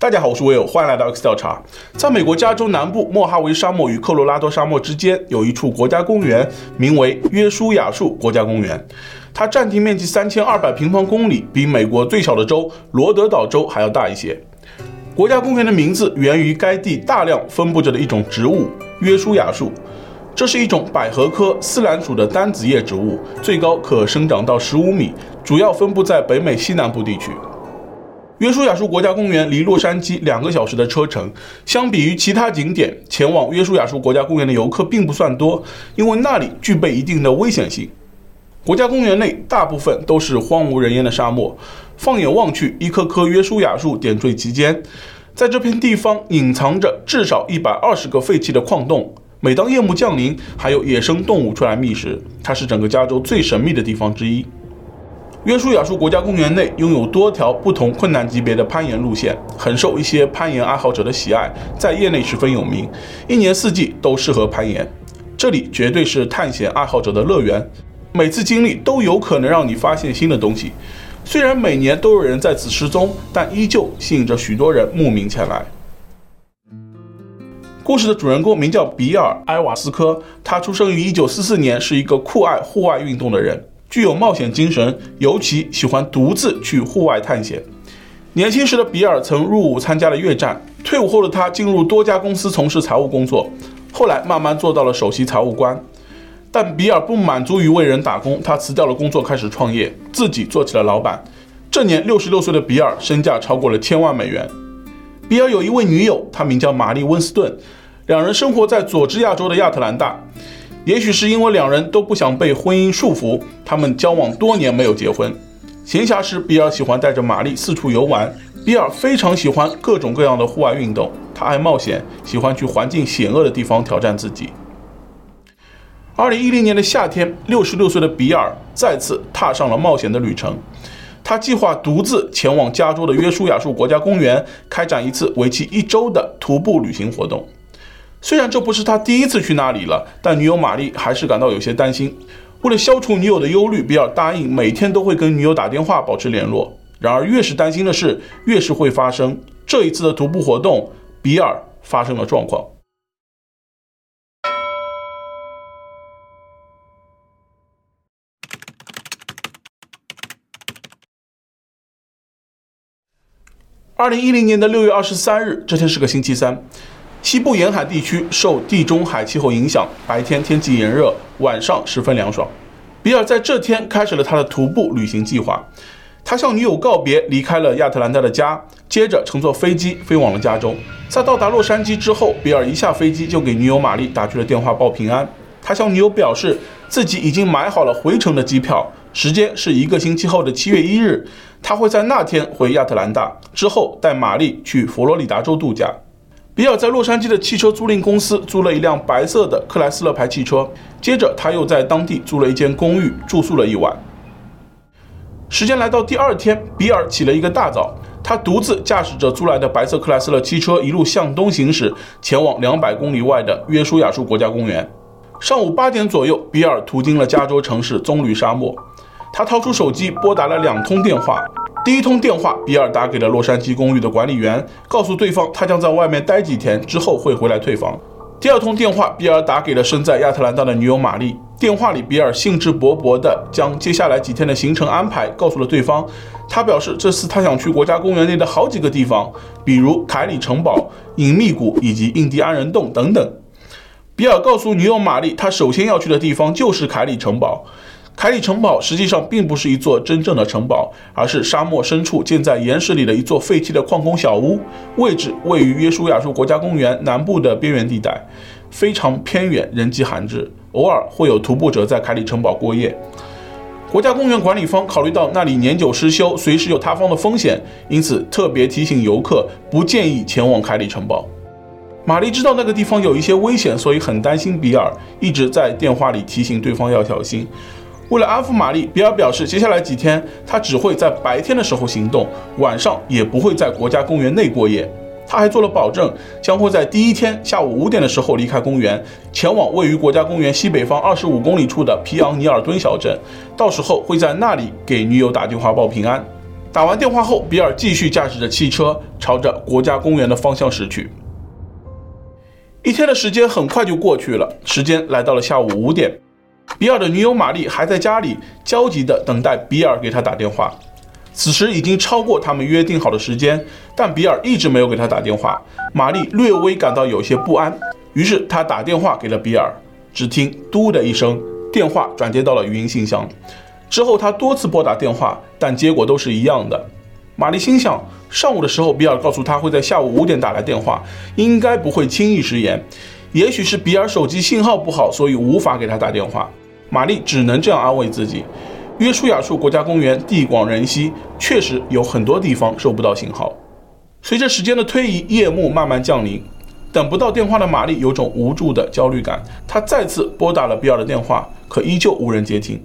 大家好，我是 Will，，欢迎来到 X 调查。在美国加州南部莫哈维沙漠与科罗拉多沙漠之间，有一处国家公园，名为约书亚树国家公园。它占地面积三千二百平方公里，比美国最小的州罗德岛州还要大一些。国家公园的名字源于该地大量分布着的一种植物——约书亚树。这是一种百合科丝兰属的单子叶植物，最高可生长到十五米，主要分布在北美西南部地区。约书亚树国家公园离洛杉矶两个小时的车程，相比于其他景点，前往约书亚树国家公园的游客并不算多，因为那里具备一定的危险性。国家公园内大部分都是荒无人烟的沙漠，放眼望去，一棵棵约书亚树点缀其间。在这片地方隐藏着至少一百二十个废弃的矿洞，每当夜幕降临，还有野生动物出来觅食。它是整个加州最神秘的地方之一。约书亚树国家公园内拥有多条不同困难级别的攀岩路线，很受一些攀岩爱好者的喜爱，在业内十分有名，一年四季都适合攀岩。这里绝对是探险爱好者的乐园，每次经历都有可能让你发现新的东西。虽然每年都有人在此失踪，但依旧吸引着许多人慕名前来。故事的主人公名叫比尔·埃瓦斯科，他出生于1944年，是一个酷爱户外运动的人。具有冒险精神，尤其喜欢独自去户外探险。年轻时的比尔曾入伍参加了越战，退伍后的他进入多家公司从事财务工作，后来慢慢做到了首席财务官。但比尔不满足于为人打工，他辞掉了工作，开始创业，自己做起了老板。这年六十六岁的比尔身价超过了千万美元。比尔有一位女友，她名叫玛丽温斯顿，两人生活在佐治亚州的亚特兰大。也许是因为两人都不想被婚姻束缚，他们交往多年没有结婚。闲暇时，比尔喜欢带着玛丽四处游玩。比尔非常喜欢各种各样的户外运动，他爱冒险，喜欢去环境险恶的地方挑战自己。二零一零年的夏天，六十六岁的比尔再次踏上了冒险的旅程。他计划独自前往加州的约书亚树国家公园，开展一次为期一周的徒步旅行活动。虽然这不是他第一次去那里了，但女友玛丽还是感到有些担心。为了消除女友的忧虑，比尔答应每天都会跟女友打电话保持联络。然而，越是担心的事，越是会发生。这一次的徒步活动，比尔发生了状况。二零一零年的六月二十三日，这天是个星期三。西部沿海地区受地中海气候影响，白天天气炎热，晚上十分凉爽。比尔在这天开始了他的徒步旅行计划。他向女友告别，离开了亚特兰大的家，接着乘坐飞机飞往了加州。在到达洛杉矶之后，比尔一下飞机就给女友玛丽打去了电话报平安。他向女友表示自己已经买好了回程的机票，时间是一个星期后的七月一日，他会在那天回亚特兰大，之后带玛丽去佛罗里达州度假。比尔在洛杉矶的汽车租赁公司租了一辆白色的克莱斯勒牌汽车，接着他又在当地租了一间公寓住宿了一晚。时间来到第二天，比尔起了一个大早，他独自驾驶着租来的白色克莱斯勒汽车一路向东行驶，前往两百公里外的约书亚树国家公园。上午八点左右，比尔途经了加州城市棕榈沙漠，他掏出手机拨打了两通电话。第一通电话，比尔打给了洛杉矶公寓的管理员，告诉对方他将在外面待几天，之后会回来退房。第二通电话，比尔打给了身在亚特兰大的女友玛丽。电话里，比尔兴致勃勃地将接下来几天的行程安排告诉了对方。他表示，这次他想去国家公园内的好几个地方，比如凯里城堡、隐秘谷以及印第安人洞等等。比尔告诉女友玛丽，他首先要去的地方就是凯里城堡。凯里城堡实际上并不是一座真正的城堡，而是沙漠深处建在岩石里的一座废弃的矿工小屋，位置位于约书亚树国家公园南部的边缘地带，非常偏远，人迹罕至，偶尔会有徒步者在凯里城堡过夜。国家公园管理方考虑到那里年久失修，随时有塌方的风险，因此特别提醒游客不建议前往凯里城堡。玛丽知道那个地方有一些危险，所以很担心比尔，一直在电话里提醒对方要小心。为了安抚玛丽，比尔表示，接下来几天他只会在白天的时候行动，晚上也不会在国家公园内过夜。他还做了保证，将会在第一天下午五点的时候离开公园，前往位于国家公园西北方二十五公里处的皮昂尼尔敦小镇，到时候会在那里给女友打电话报平安。打完电话后，比尔继续驾驶着汽车朝着国家公园的方向驶去。一天的时间很快就过去了，时间来到了下午五点，比尔的女友玛丽还在家里焦急地等待比尔给她打电话。此时已经超过他们约定好的时间，但比尔一直没有给她打电话。玛丽略微感到有些不安，于是她打电话给了比尔。只听“嘟”的一声，电话转接到了语音信箱。之后她多次拨打电话，但结果都是一样的。玛丽心想，上午的时候比尔告诉她会在下午五点打来电话，应该不会轻易食言。也许是比尔手机信号不好，所以无法给他打电话。玛丽只能这样安慰自己。约书亚树国家公园地广人稀，确实有很多地方收不到信号。随着时间的推移，夜幕慢慢降临，等不到电话的玛丽有种无助的焦虑感。她再次拨打了比尔的电话，可依旧无人接听。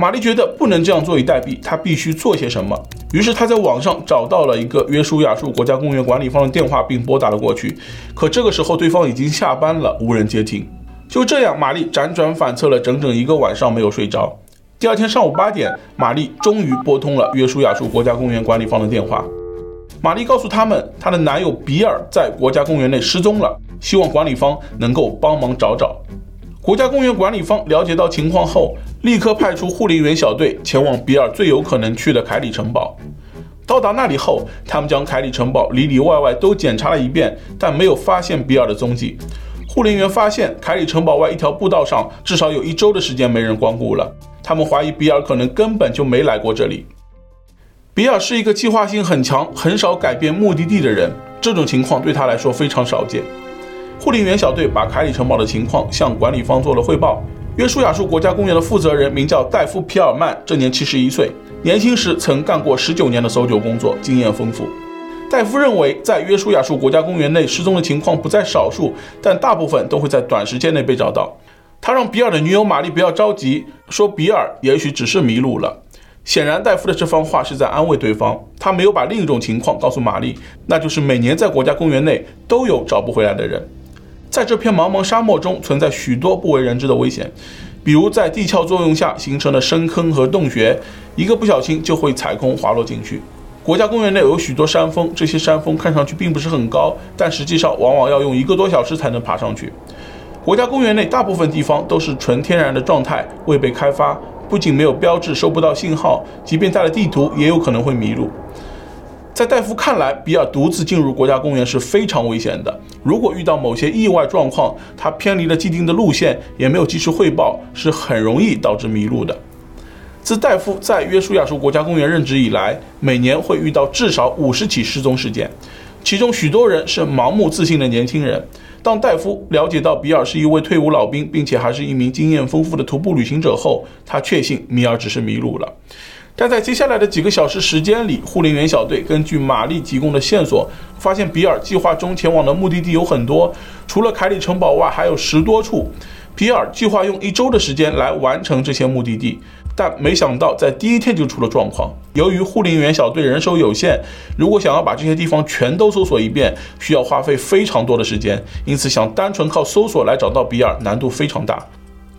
玛丽觉得不能这样坐以待毙，她必须做些什么。于是她在网上找到了一个约书亚树国家公园管理方的电话，并拨打了过去。可这个时候，对方已经下班了，无人接听。就这样，玛丽辗转反侧了整整一个晚上，没有睡着。第二天上午八点，玛丽终于拨通了约书亚树国家公园管理方的电话。玛丽告诉他们，她的男友比尔在国家公园内失踪了，希望管理方能够帮忙找找。国家公园管理方了解到情况后，立刻派出护林员小队前往比尔最有可能去的凯里城堡。到达那里后，他们将凯里城堡里里外外都检查了一遍，但没有发现比尔的踪迹。护林员发现凯里城堡外一条步道上至少有一周的时间没人光顾了，他们怀疑比尔可能根本就没来过这里。比尔是一个计划性很强、很少改变目的地的人，这种情况对他来说非常少见。护林员小队把凯里城堡的情况向管理方做了汇报。约书亚树国家公园的负责人名叫戴夫·皮尔曼，这年七十一岁，年轻时曾干过十九年的搜救工作，经验丰富。戴夫认为，在约书亚树国家公园内失踪的情况不在少数，但大部分都会在短时间内被找到。他让比尔的女友玛丽不要着急，说比尔也许只是迷路了。显然，戴夫的这番话是在安慰对方。他没有把另一种情况告诉玛丽，那就是每年在国家公园内都有找不回来的人。在这片茫茫沙漠中，存在许多不为人知的危险，比如在地壳作用下形成的深坑和洞穴，一个不小心就会踩空滑落进去。国家公园内有许多山峰，这些山峰看上去并不是很高，但实际上往往要用一个多小时才能爬上去。国家公园内大部分地方都是纯天然的状态，未被开发，不仅没有标志，收不到信号，即便带了地图，也有可能会迷路。在戴夫看来，比尔独自进入国家公园是非常危险的。如果遇到某些意外状况，他偏离了既定的路线，也没有及时汇报，是很容易导致迷路的。自戴夫在约书亚树国家公园任职以来，每年会遇到至少五十起失踪事件，其中许多人是盲目自信的年轻人。当戴夫了解到比尔是一位退伍老兵，并且还是一名经验丰富的徒步旅行者后，他确信米尔只是迷路了。但在接下来的几个小时时间里，护林员小队根据玛丽提供的线索，发现比尔计划中前往的目的地有很多，除了凯里城堡外，还有十多处。比尔计划用一周的时间来完成这些目的地，但没想到在第一天就出了状况。由于护林员小队人手有限，如果想要把这些地方全都搜索一遍，需要花费非常多的时间，因此想单纯靠搜索来找到比尔难度非常大。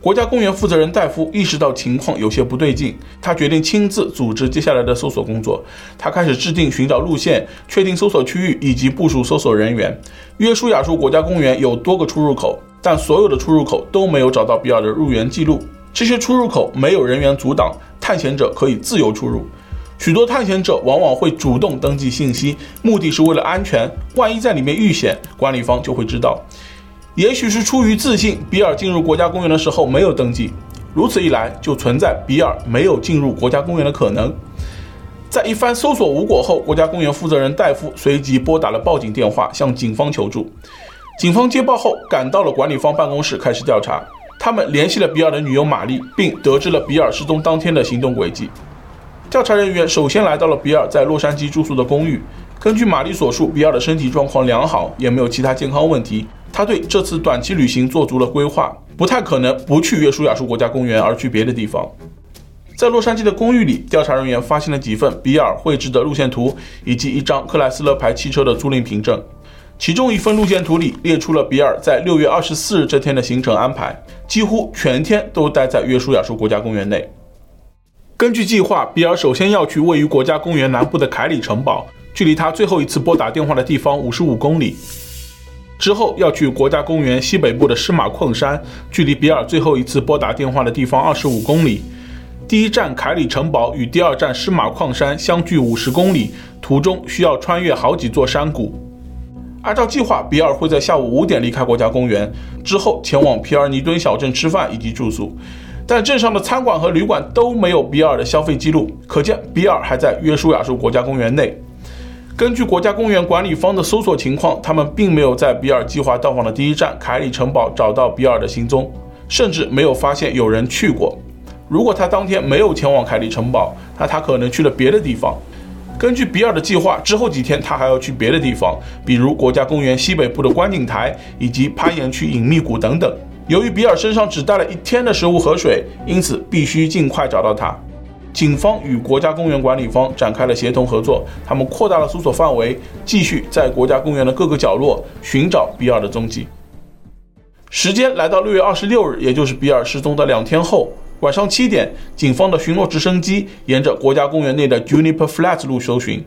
国家公园负责人戴夫意识到情况有些不对劲，他决定亲自组织接下来的搜索工作。他开始制定寻找路线、确定搜索区域以及部署搜索人员。约书亚树国家公园有多个出入口，但所有的出入口都没有找到比尔的入园记录。这些出入口没有人员阻挡，探险者可以自由出入。许多探险者往往会主动登记信息，目的是为了安全。万一在里面遇险，管理方就会知道。也许是出于自信，比尔进入国家公园的时候没有登记，如此一来就存在比尔没有进入国家公园的可能。在一番搜索无果后，国家公园负责人戴夫随即拨打了报警电话，向警方求助。警方接报后赶到了管理方办公室开始调查，他们联系了比尔的女友玛丽，并得知了比尔失踪当天的行动轨迹。调查人员首先来到了比尔在洛杉矶住宿的公寓，根据玛丽所述，比尔的身体状况良好，也没有其他健康问题。他对这次短期旅行做足了规划，不太可能不去约书亚树国家公园而去别的地方。在洛杉矶的公寓里，调查人员发现了几份比尔绘制的路线图以及一张克莱斯勒牌汽车的租赁凭证。其中一份路线图里列出了比尔在六月二十四日这天的行程安排，几乎全天都待在约书亚树国家公园内。根据计划，比尔首先要去位于国家公园南部的凯里城堡，距离他最后一次拨打电话的地方五十五公里。之后要去国家公园西北部的施马矿山，距离比尔最后一次拨打电话的地方二十五公里。第一站凯里城堡与第二站施马矿山相距五十公里，途中需要穿越好几座山谷。按照计划，比尔会在下午五点离开国家公园，之后前往皮尔尼敦小镇吃饭以及住宿。但镇上的餐馆和旅馆都没有比尔的消费记录，可见比尔还在约书亚州国家公园内。根据国家公园管理方的搜索情况，他们并没有在比尔计划到访的第一站凯里城堡找到比尔的行踪，甚至没有发现有人去过。如果他当天没有前往凯里城堡，那他可能去了别的地方。根据比尔的计划，之后几天他还要去别的地方，比如国家公园西北部的观景台以及攀岩区隐秘谷等等。由于比尔身上只带了一天的食物和水，因此必须尽快找到他。警方与国家公园管理方展开了协同合作，他们扩大了搜索范围，继续在国家公园的各个角落寻找比尔的踪迹。时间来到六月二十六日，也就是比尔失踪的两天后，晚上七点，警方的巡逻直升机沿着国家公园内的 Juniper Flats 路搜寻，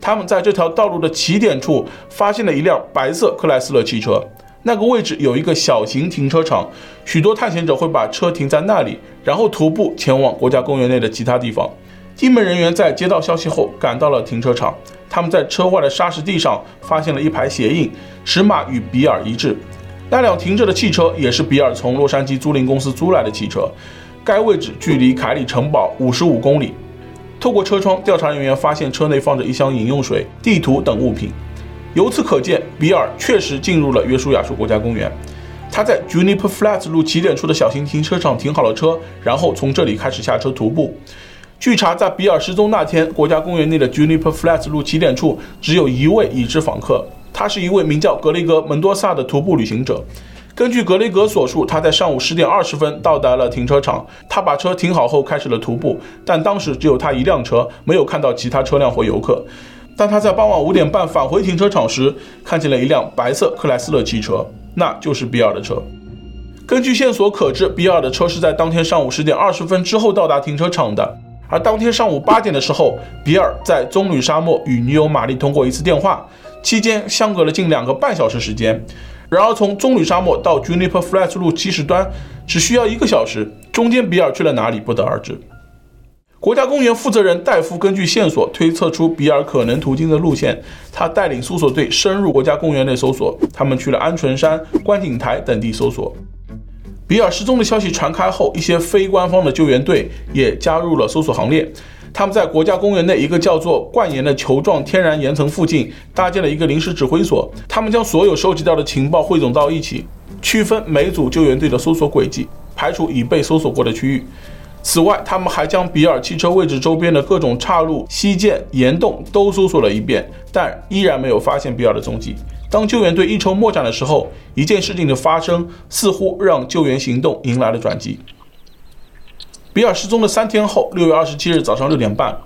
他们在这条道路的起点处发现了一辆白色克莱斯勒汽车。那个位置有一个小型停车场，许多探险者会把车停在那里，然后徒步前往国家公园内的其他地方。地门人员在接到消息后赶到了停车场，他们在车外的沙石地上发现了一排鞋印，尺码与比尔一致。那辆停着的汽车也是比尔从洛杉矶租赁公司租来的汽车，该位置距离凯里城堡五十五公里。透过车窗，调查人员发现车内放着一箱饮用水、地图等物品。由此可见，比尔确实进入了约书亚树国家公园。他在 Juniper Flats 路起点处的小型停车场停好了车，然后从这里开始下车徒步。据查，在比尔失踪那天，国家公园内的 Juniper Flats 路起点处只有一位已知访客，他是一位名叫格雷格·门多萨的徒步旅行者。根据格雷格所述，他在上午十点二十分到达了停车场，他把车停好后开始了徒步，但当时只有他一辆车，没有看到其他车辆或游客。当他在傍晚五点半返回停车场时，看见了一辆白色克莱斯勒汽车，那就是比尔的车。根据线索可知，比尔的车是在当天上午十点二十分之后到达停车场的。而当天上午八点的时候，比尔在棕榈沙漠与女友玛丽通过一次电话，期间相隔了近两个半小时时间。然而，从棕榈沙漠到 Juniper Flats 路七十端只需要一个小时，中间比尔去了哪里不得而知。国家公园负责人戴夫根据线索推测出比尔可能途经的路线，他带领搜索队深入国家公园内搜索，他们去了鹌鹑山、观景台等地搜索。比尔失踪的消息传开后，一些非官方的救援队也加入了搜索行列。他们在国家公园内一个叫做冠岩的球状天然岩层附近搭建了一个临时指挥所，他们将所有收集到的情报汇总到一起，区分每组救援队的搜索轨迹，排除已被搜索过的区域。此外，他们还将比尔汽车位置周边的各种岔路、溪涧、岩洞都搜索了一遍，但依然没有发现比尔的踪迹。当救援队一筹莫展的时候，一件事情的发生似乎让救援行动迎来了转机。比尔失踪的三天后，六月二十七日早上六点半，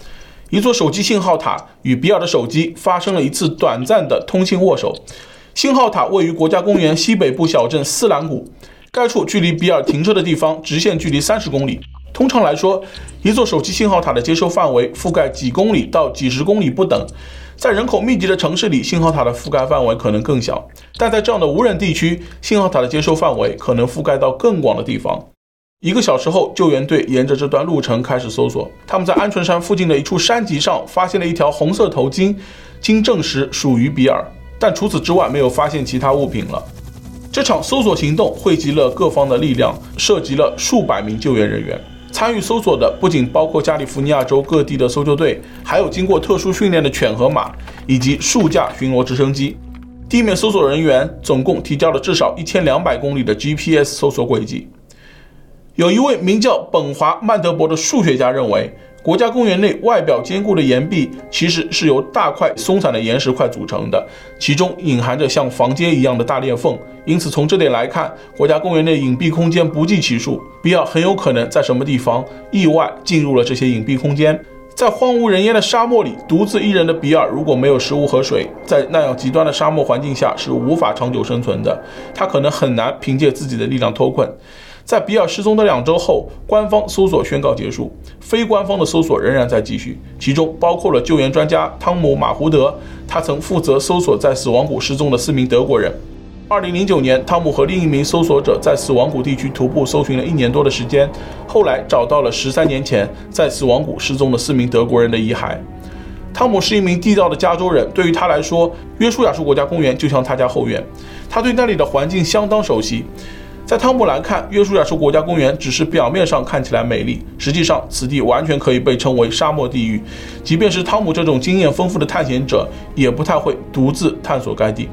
一座手机信号塔与比尔的手机发生了一次短暂的通信握手。信号塔位于国家公园西北部小镇斯兰谷，该处距离比尔停车的地方直线距离三十公里。通常来说，一座手机信号塔的接收范围覆盖几公里到几十公里不等。在人口密集的城市里，信号塔的覆盖范围可能更小；但在这样的无人地区，信号塔的接收范围可能覆盖到更广的地方。一个小时后，救援队沿着这段路程开始搜索。他们在鹌鹑山附近的一处山脊上发现了一条红色头巾，经证实属于比尔，但除此之外没有发现其他物品了。这场搜索行动汇集了各方的力量，涉及了数百名救援人员。参与搜索的不仅包括加利福尼亚州各地的搜救队，还有经过特殊训练的犬和马，以及数架巡逻直升机。地面搜索人员总共提交了至少一千两百公里的 GPS 搜索轨迹。有一位名叫本华曼德伯的数学家认为，国家公园内外表坚固的岩壁其实是由大块松散的岩石块组成的，其中隐含着像房间一样的大裂缝。因此，从这点来看，国家公园内隐蔽空间不计其数。比尔很有可能在什么地方意外进入了这些隐蔽空间。在荒无人烟的沙漠里，独自一人的比尔如果没有食物和水，在那样极端的沙漠环境下是无法长久生存的。他可能很难凭借自己的力量脱困。在比尔失踪的两周后，官方搜索宣告结束，非官方的搜索仍然在继续，其中包括了救援专家汤姆·马胡德，他曾负责搜索在死亡谷失踪的四名德国人。二零零九年，汤姆和另一名搜索者在死亡谷地区徒步搜寻了一年多的时间，后来找到了十三年前在死亡谷失踪的四名德国人的遗骸。汤姆是一名地道的加州人，对于他来说，约书亚树国家公园就像他家后院，他对那里的环境相当熟悉。在汤姆来看，约书亚树国家公园只是表面上看起来美丽，实际上此地完全可以被称为沙漠地狱。即便是汤姆这种经验丰富的探险者，也不太会独自探索该地。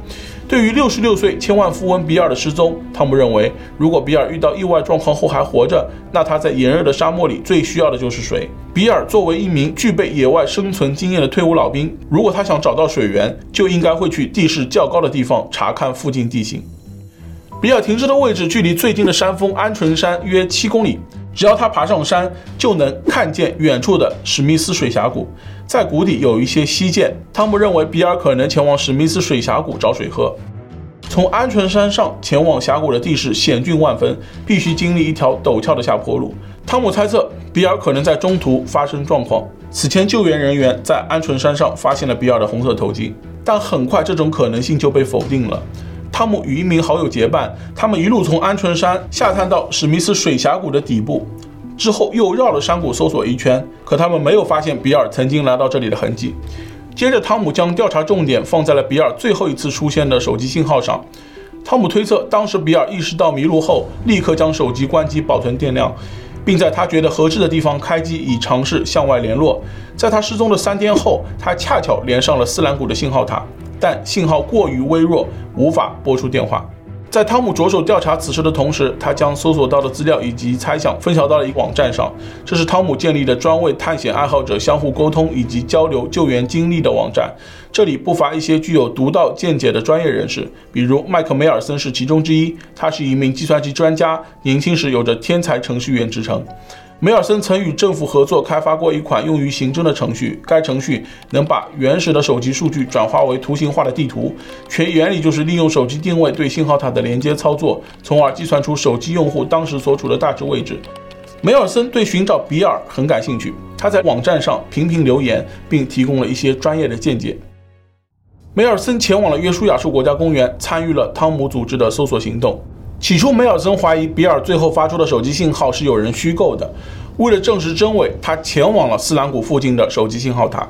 对于六十六岁千万富翁比尔的失踪，汤姆认为，如果比尔遇到意外状况后还活着，那他在炎热的沙漠里最需要的就是水。比尔作为一名具备野外生存经验的退伍老兵，如果他想找到水源，就应该会去地势较高的地方查看附近地形。比尔停车的位置距离最近的山峰鹌鹑山约七公里，只要他爬上山，就能看见远处的史密斯水峡谷。在谷底有一些溪涧，汤姆认为比尔可能前往史密斯水峡谷找水喝。从鹌鹑山上前往峡谷的地势险峻万分，必须经历一条陡峭的下坡路。汤姆猜测比尔可能在中途发生状况。此前救援人员在鹌鹑山上发现了比尔的红色头巾，但很快这种可能性就被否定了。汤姆与一名好友结伴，他们一路从鹌鹑山下探到史密斯水峡谷的底部。之后又绕了山谷搜索一圈，可他们没有发现比尔曾经来到这里的痕迹。接着，汤姆将调查重点放在了比尔最后一次出现的手机信号上。汤姆推测，当时比尔意识到迷路后，立刻将手机关机保存电量，并在他觉得合适的地方开机，以尝试向外联络。在他失踪的三天后，他恰巧连上了斯兰谷的信号塔，但信号过于微弱，无法拨出电话。在汤姆着手调查此事的同时，他将搜索到的资料以及猜想分享到了一个网站上。这是汤姆建立的专为探险爱好者相互沟通以及交流救援经历的网站。这里不乏一些具有独到见解的专业人士，比如麦克梅尔森是其中之一。他是一名计算机专家，年轻时有着天才程序员之称。梅尔森曾与政府合作开发过一款用于刑侦的程序，该程序能把原始的手机数据转化为图形化的地图，全原理就是利用手机定位对信号塔的连接操作，从而计算出手机用户当时所处的大致位置。梅尔森对寻找比尔很感兴趣，他在网站上频频留言，并提供了一些专业的见解。梅尔森前往了约书亚树国家公园，参与了汤姆组织的搜索行动。起初，梅尔森怀疑比尔最后发出的手机信号是有人虚构的。为了证实真伪，他前往了斯兰谷附近的手机信号塔。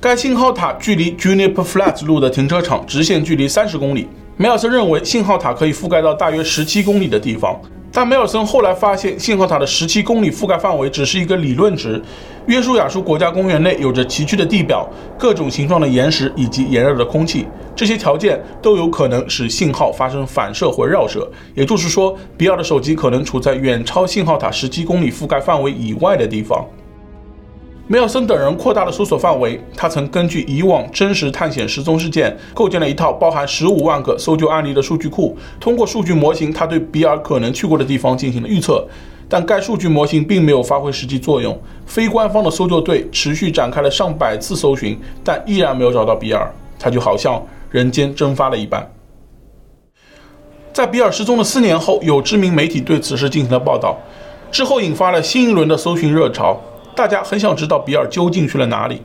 该信号塔距离 Juniper Flats 路的停车场直线距离三十公里。梅尔森认为信号塔可以覆盖到大约十七公里的地方。但梅尔森后来发现，信号塔的十七公里覆盖范围只是一个理论值。约书亚树国家公园内有着崎岖的地表、各种形状的岩石以及炎热的空气，这些条件都有可能使信号发生反射或绕射。也就是说，比尔的手机可能处在远超信号塔十七公里覆盖范围以外的地方。梅尔森等人扩大了搜索范围。他曾根据以往真实探险失踪事件，构建了一套包含十五万个搜救案例的数据库。通过数据模型，他对比尔可能去过的地方进行了预测。但该数据模型并没有发挥实际作用。非官方的搜救队持续展开了上百次搜寻，但依然没有找到比尔。他就好像人间蒸发了一般。在比尔失踪的四年后，有知名媒体对此事进行了报道，之后引发了新一轮的搜寻热潮。大家很想知道比尔究竟去了哪里。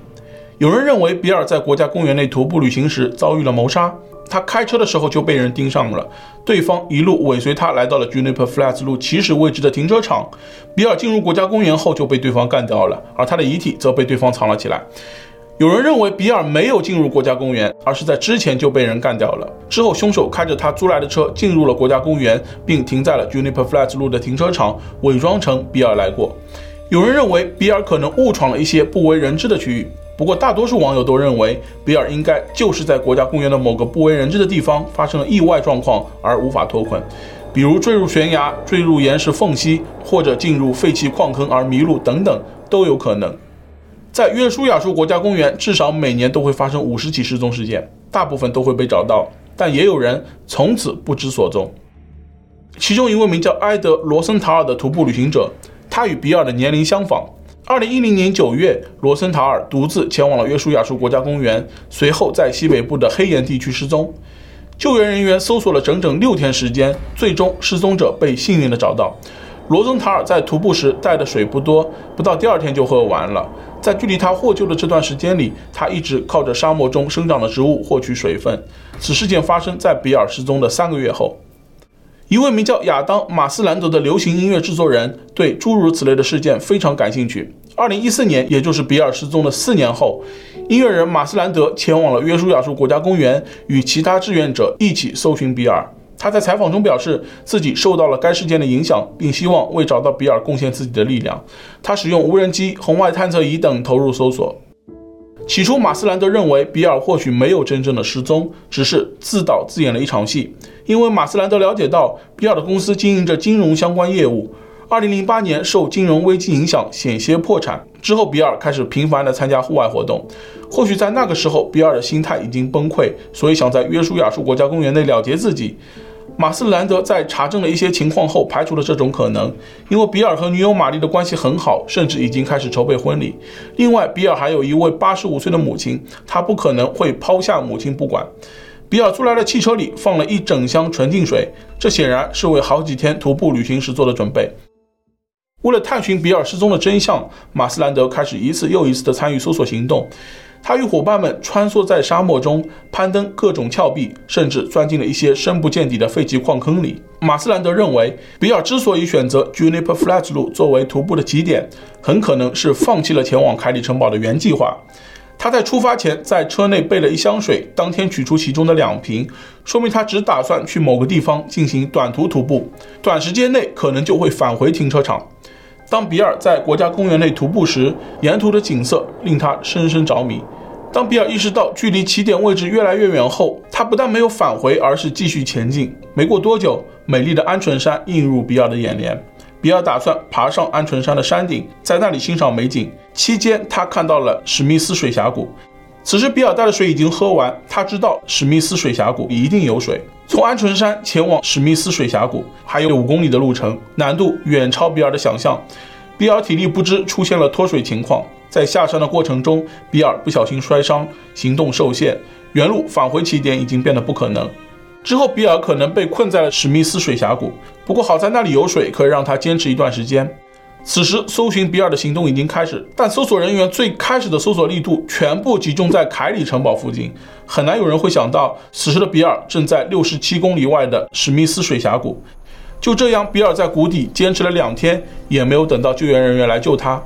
有人认为比尔在国家公园内徒步旅行时遭遇了谋杀，他开车的时候就被人盯上了，对方一路尾随他来到了 Juniper Flats 路起始位置的停车场。比尔进入国家公园后就被对方干掉了，而他的遗体则被对方藏了起来。有人认为比尔没有进入国家公园，而是在之前就被人干掉了。之后凶手开着他租来的车进入了国家公园，并停在了 Juniper Flats 路的停车场，伪装成比尔来过。有人认为比尔可能误闯了一些不为人知的区域，不过大多数网友都认为比尔应该就是在国家公园的某个不为人知的地方发生了意外状况而无法脱困，比如坠入悬崖、坠入岩石缝隙，或者进入废弃矿坑而迷路等等都有可能。在约书亚树国家公园，至少每年都会发生五十起失踪事件，大部分都会被找到，但也有人从此不知所踪。其中一位名叫埃德·罗森塔尔的徒步旅行者。他与比尔的年龄相仿。二零一零年九月，罗森塔尔独自前往了约书亚树国家公园，随后在西北部的黑岩地区失踪。救援人员搜索了整整六天时间，最终失踪者被幸运地找到。罗森塔尔在徒步时带的水不多，不到第二天就喝完了。在距离他获救的这段时间里，他一直靠着沙漠中生长的植物获取水分。此事件发生在比尔失踪的三个月后。一位名叫亚当·马斯兰德的流行音乐制作人对诸如此类的事件非常感兴趣。二零一四年，也就是比尔失踪的四年后，音乐人马斯兰德前往了约书亚树国家公园，与其他志愿者一起搜寻比尔。他在采访中表示，自己受到了该事件的影响，并希望为找到比尔贡献自己的力量。他使用无人机、红外探测仪等投入搜索。起初，马斯兰德认为比尔或许没有真正的失踪，只是自导自演了一场戏。因为马斯兰德了解到，比尔的公司经营着金融相关业务。二零零八年受金融危机影响，险些破产。之后，比尔开始频繁地参加户外活动。或许在那个时候，比尔的心态已经崩溃，所以想在约书亚树国家公园内了结自己。马斯兰德在查证了一些情况后，排除了这种可能，因为比尔和女友玛丽的关系很好，甚至已经开始筹备婚礼。另外，比尔还有一位八十五岁的母亲，他不可能会抛下母亲不管。比尔租来的汽车里放了一整箱纯净水，这显然是为好几天徒步旅行时做的准备。为了探寻比尔失踪的真相，马斯兰德开始一次又一次地参与搜索行动。他与伙伴们穿梭在沙漠中，攀登各种峭壁，甚至钻进了一些深不见底的废弃矿坑里。马斯兰德认为，比尔之所以选择 Juniper Flats 路作为徒步的起点，很可能是放弃了前往凯里城堡的原计划。他在出发前在车内备了一箱水，当天取出其中的两瓶，说明他只打算去某个地方进行短途徒步，短时间内可能就会返回停车场。当比尔在国家公园内徒步时，沿途的景色令他深深着迷。当比尔意识到距离起点位置越来越远后，他不但没有返回，而是继续前进。没过多久，美丽的鹌鹑山映入比尔的眼帘。比尔打算爬上鹌鹑山的山顶，在那里欣赏美景。期间，他看到了史密斯水峡谷。此时，比尔带的水已经喝完，他知道史密斯水峡谷一定有水。从鹌鹑山前往史密斯水峡谷还有五公里的路程，难度远超比尔的想象。比尔体力不支，出现了脱水情况。在下山的过程中，比尔不小心摔伤，行动受限，原路返回起点已经变得不可能。之后，比尔可能被困在了史密斯水峡谷，不过好在那里有水，可以让他坚持一段时间。此时，搜寻比尔的行动已经开始，但搜索人员最开始的搜索力度全部集中在凯里城堡附近，很难有人会想到，此时的比尔正在六十七公里外的史密斯水峡谷。就这样，比尔在谷底坚持了两天，也没有等到救援人员来救他。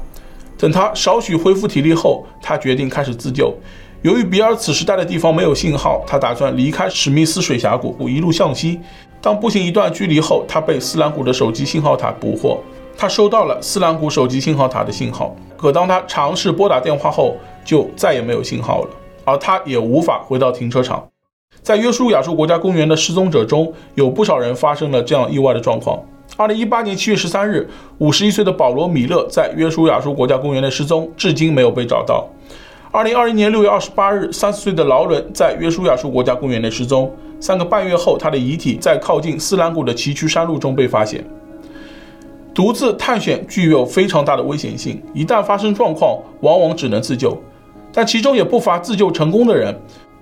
等他少许恢复体力后，他决定开始自救。由于比尔此时待的地方没有信号，他打算离开史密斯水峡谷，一路向西。当步行一段距离后，他被斯兰谷的手机信号塔捕获。他收到了斯兰谷手机信号塔的信号，可当他尝试拨打电话后，就再也没有信号了，而他也无法回到停车场。在约书亚树国家公园的失踪者中，有不少人发生了这样意外的状况。二零一八年七月十三日，五十一岁的保罗·米勒在约书亚树国家公园内失踪，至今没有被找到。二零二一年六月二十八日，三十岁的劳伦在约书亚树国家公园内失踪，三个半月后，他的遗体在靠近斯兰谷的崎岖山路中被发现。独自探险具有非常大的危险性，一旦发生状况，往往只能自救。但其中也不乏自救成功的人。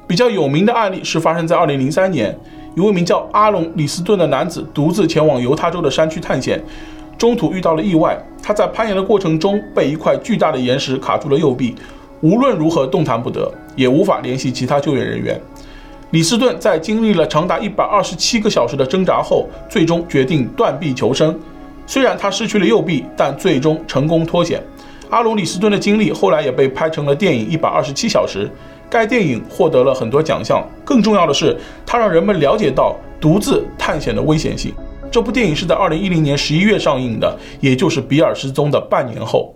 比较有名的案例是发生在2003年，一位名叫阿隆·里斯顿的男子独自前往犹他州的山区探险，中途遇到了意外。他在攀岩的过程中被一块巨大的岩石卡住了右臂，无论如何动弹不得，也无法联系其他救援人员。里斯顿在经历了长达127个小时的挣扎后，最终决定断臂求生。虽然他失去了右臂，但最终成功脱险。阿隆·里斯顿的经历后来也被拍成了电影《一百二十七小时》，该电影获得了很多奖项。更重要的是，它让人们了解到独自探险的危险性。这部电影是在二零一零年十一月上映的，也就是比尔失踪的半年后。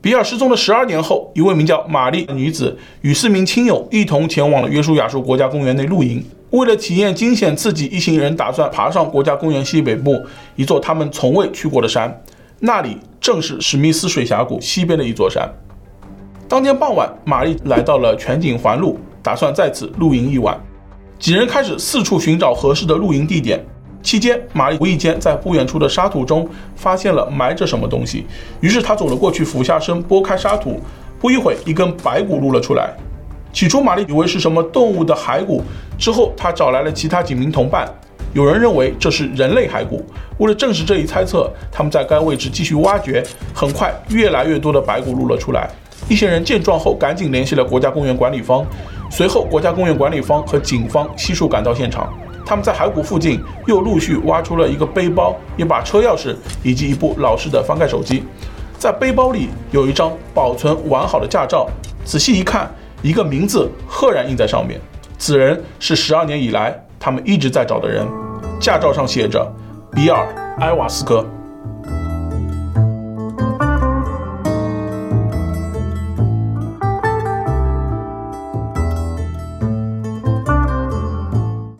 比尔失踪的十二年后，一位名叫玛丽的女子与四名亲友一同前往了约书亚树国家公园内露营。为了体验惊险刺激，一行人打算爬上国家公园西北部一座他们从未去过的山，那里正是史密斯水峡谷西边的一座山。当天傍晚，玛丽来到了全景环路，打算在此露营一晚。几人开始四处寻找合适的露营地点。期间，玛丽无意间在不远处的沙土中发现了埋着什么东西，于是她走了过去，俯下身拨开沙土，不一会，一根白骨露了出来。起初，玛丽以为是什么动物的骸骨。之后，她找来了其他几名同伴，有人认为这是人类骸骨。为了证实这一猜测，他们在该位置继续挖掘，很快越来越多的白骨露了出来。一些人见状后，赶紧联系了国家公园管理方。随后，国家公园管理方和警方悉数赶到现场。他们在骸骨附近又陆续挖出了一个背包、一把车钥匙以及一部老式的翻盖手机。在背包里有一张保存完好的驾照，仔细一看，一个名字赫然印在上面。此人是十二年以来他们一直在找的人，驾照上写着比尔·埃瓦斯科。